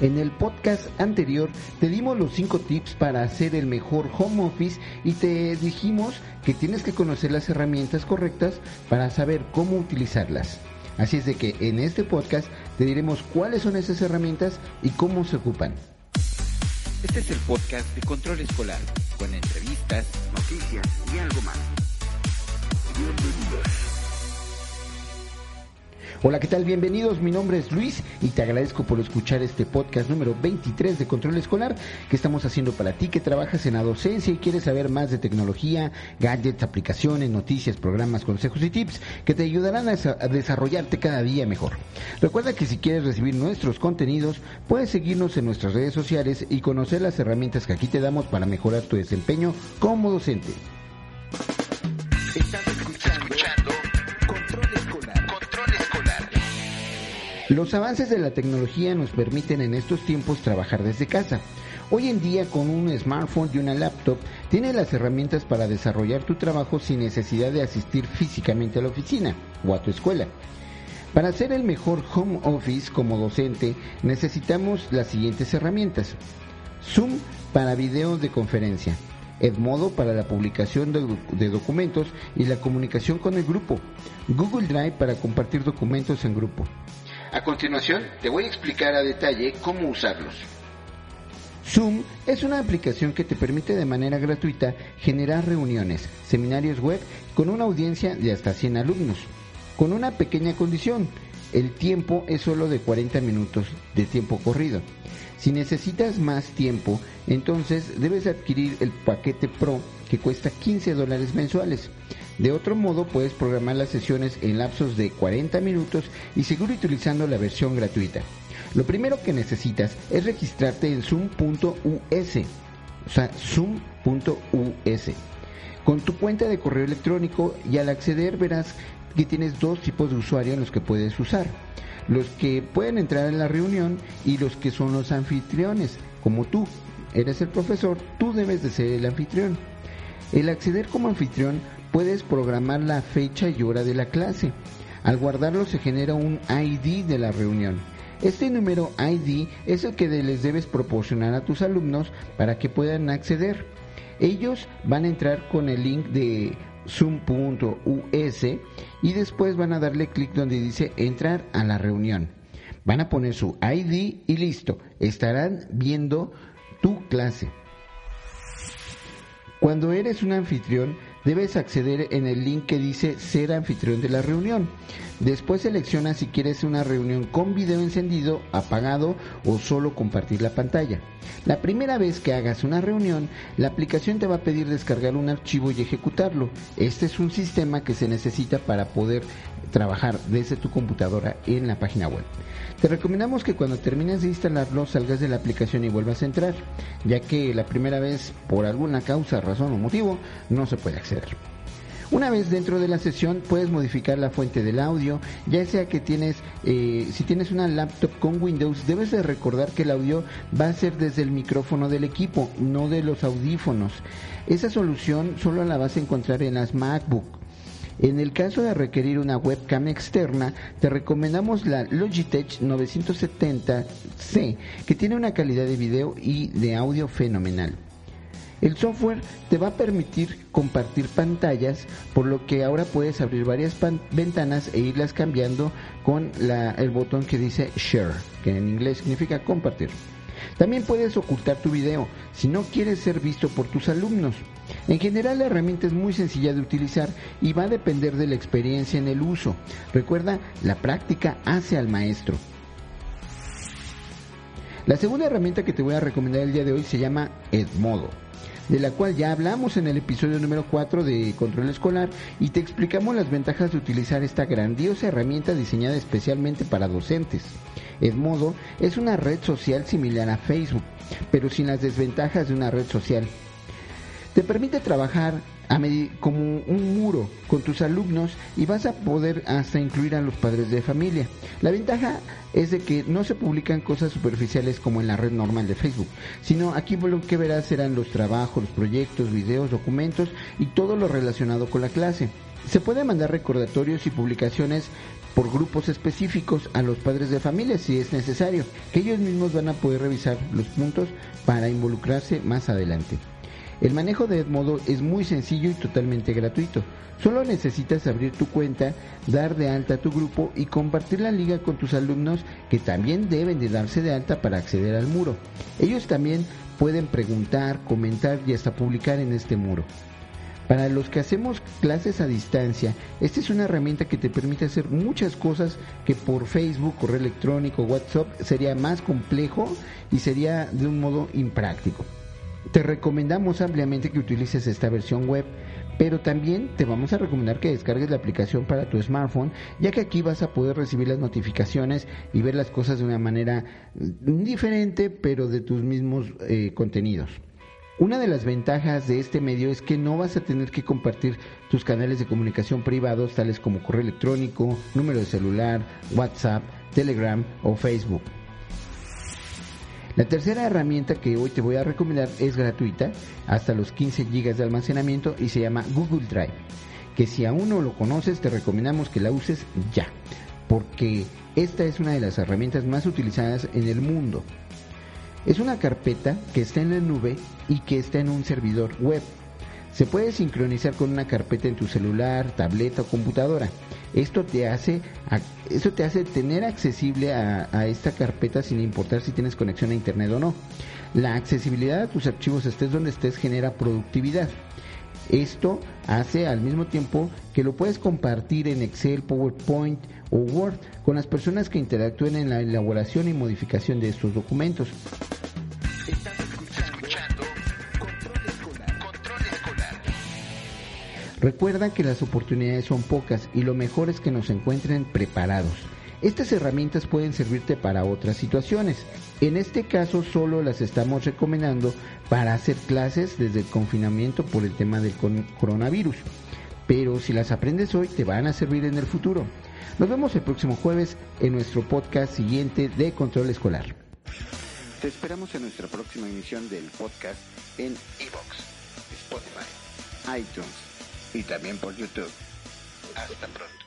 En el podcast anterior te dimos los 5 tips para hacer el mejor home office y te dijimos que tienes que conocer las herramientas correctas para saber cómo utilizarlas. Así es de que en este podcast te diremos cuáles son esas herramientas y cómo se ocupan. Este es el podcast de Control Escolar, con entrevistas, noticias y algo más. Bienvenidos. Hola, ¿qué tal? Bienvenidos. Mi nombre es Luis y te agradezco por escuchar este podcast número 23 de Control Escolar que estamos haciendo para ti que trabajas en la docencia y quieres saber más de tecnología, gadgets, aplicaciones, noticias, programas, consejos y tips que te ayudarán a desarrollarte cada día mejor. Recuerda que si quieres recibir nuestros contenidos, puedes seguirnos en nuestras redes sociales y conocer las herramientas que aquí te damos para mejorar tu desempeño como docente. Los avances de la tecnología nos permiten en estos tiempos trabajar desde casa. Hoy en día con un smartphone y una laptop tienes las herramientas para desarrollar tu trabajo sin necesidad de asistir físicamente a la oficina o a tu escuela. Para hacer el mejor home office como docente necesitamos las siguientes herramientas. Zoom para video de conferencia. Edmodo para la publicación de, documentos y la comunicación con el grupo. Google Drive para compartir documentos en grupo. A continuación, te voy a explicar a detalle cómo usarlos. Zoom es una aplicación que te permite de manera gratuita generar reuniones, seminarios web con una audiencia de hasta 100 alumnos, con una pequeña condición. El tiempo es solo de 40 minutos de tiempo corrido. Si necesitas más tiempo, entonces debes adquirir el paquete Pro que cuesta 15 dólares mensuales. De otro modo, puedes programar las sesiones en lapsos de 40 minutos y seguir utilizando la versión gratuita. Lo primero que necesitas es registrarte en zoom.us, o sea, zoom.us, con tu cuenta de correo electrónico y al acceder verás que tienes dos tipos de usuario en los que puedes usar. Los que pueden entrar en la reunión y los que son los anfitriones, como tú. Eres el profesor, tú debes de ser el anfitrión. El acceder como anfitrión puedes programar la fecha y hora de la clase. Al guardarlo se genera un ID de la reunión. Este número ID es el que les debes proporcionar a tus alumnos para que puedan acceder. Ellos van a entrar con el link de zoom.us y después van a darle clic donde dice entrar a la reunión. Van a poner su ID y listo, estarán viendo tu clase. Cuando eres un anfitrión, debes acceder en el link que dice ser anfitrión de la reunión. Después selecciona si quieres una reunión con video encendido, apagado o solo compartir la pantalla. La primera vez que hagas una reunión, la aplicación te va a pedir descargar un archivo y ejecutarlo. Este es un sistema que se necesita para poder trabajar desde tu computadora en la página web. Te recomendamos que cuando termines de instalarlo salgas de la aplicación y vuelvas a entrar, ya que la primera vez, por alguna causa, razón o motivo, no se puede acceder. Una vez dentro de la sesión puedes modificar la fuente del audio, ya sea que tienes, eh, si tienes una laptop con Windows, debes de recordar que el audio va a ser desde el micrófono del equipo, no de los audífonos. Esa solución solo la vas a encontrar en las MacBook. En el caso de requerir una webcam externa, te recomendamos la Logitech 970C, que tiene una calidad de video y de audio fenomenal. El software te va a permitir compartir pantallas, por lo que ahora puedes abrir varias ventanas e irlas cambiando con el botón que dice Share, que en inglés significa compartir. También puedes ocultar tu video si no quieres ser visto por tus alumnos. En general la herramienta es muy sencilla de utilizar y va a depender de la experiencia en el uso. Recuerda, la práctica hace al maestro. La segunda herramienta que te voy a recomendar el día de hoy se llama Edmodo de la cual ya hablamos en el episodio número 4 de Control Escolar y te explicamos las ventajas de utilizar esta grandiosa herramienta diseñada especialmente para docentes. Edmodo es una red social similar a Facebook, pero sin las desventajas de una red social. Te permite trabajar como un muro con tus alumnos y vas a poder hasta incluir a los padres de familia. La ventaja es de que no se publican cosas superficiales como en la red normal de Facebook, sino aquí lo que verás serán los trabajos, los proyectos, videos, documentos y todo lo relacionado con la clase. Se puede mandar recordatorios y publicaciones por grupos específicos a los padres de familia si es necesario, que ellos mismos van a poder revisar los puntos para involucrarse más adelante. El manejo de Edmodo es muy sencillo y totalmente gratuito. Solo necesitas abrir tu cuenta, dar de alta tu grupo y compartir la liga con tus alumnos que también deben de darse de alta para acceder al muro. Ellos también pueden preguntar, comentar y hasta publicar en este muro. Para los que hacemos clases a distancia, esta es una herramienta que te permite hacer muchas cosas que por Facebook, correo electrónico, WhatsApp sería más complejo y sería de un modo impráctico. Te recomendamos ampliamente que utilices esta versión web, pero también te vamos a recomendar que descargues la aplicación para tu smartphone, ya que aquí vas a poder recibir las notificaciones y ver las cosas de una manera diferente, pero de tus mismos eh, contenidos. Una de las ventajas de este medio es que no vas a tener que compartir tus canales de comunicación privados tales como correo electrónico, número de celular, WhatsApp, Telegram o Facebook. La tercera herramienta que hoy te voy a recomendar es gratuita, hasta los 15 GB de almacenamiento y se llama Google Drive, que si aún no lo conoces te recomendamos que la uses ya, porque esta es una de las herramientas más utilizadas en el mundo. Es una carpeta que está en la nube y que está en un servidor web. Se puede sincronizar con una carpeta en tu celular, tableta o computadora. Esto te hace, te hace tener accesible a, a esta carpeta sin importar si tienes conexión a internet o no. La accesibilidad a tus archivos estés donde estés genera productividad. Esto hace al mismo tiempo que lo puedes compartir en Excel, PowerPoint o Word con las personas que interactúen en la elaboración y modificación de estos documentos. Recuerda que las oportunidades son pocas y lo mejor es que nos encuentren preparados. Estas herramientas pueden servirte para otras situaciones. En este caso solo las estamos recomendando para hacer clases desde el confinamiento por el tema del coronavirus. Pero si las aprendes hoy te van a servir en el futuro. Nos vemos el próximo jueves en nuestro podcast siguiente de Control Escolar. Te esperamos en nuestra próxima emisión del podcast en Evox, Spotify, iTunes y también por YouTube. Hasta pronto.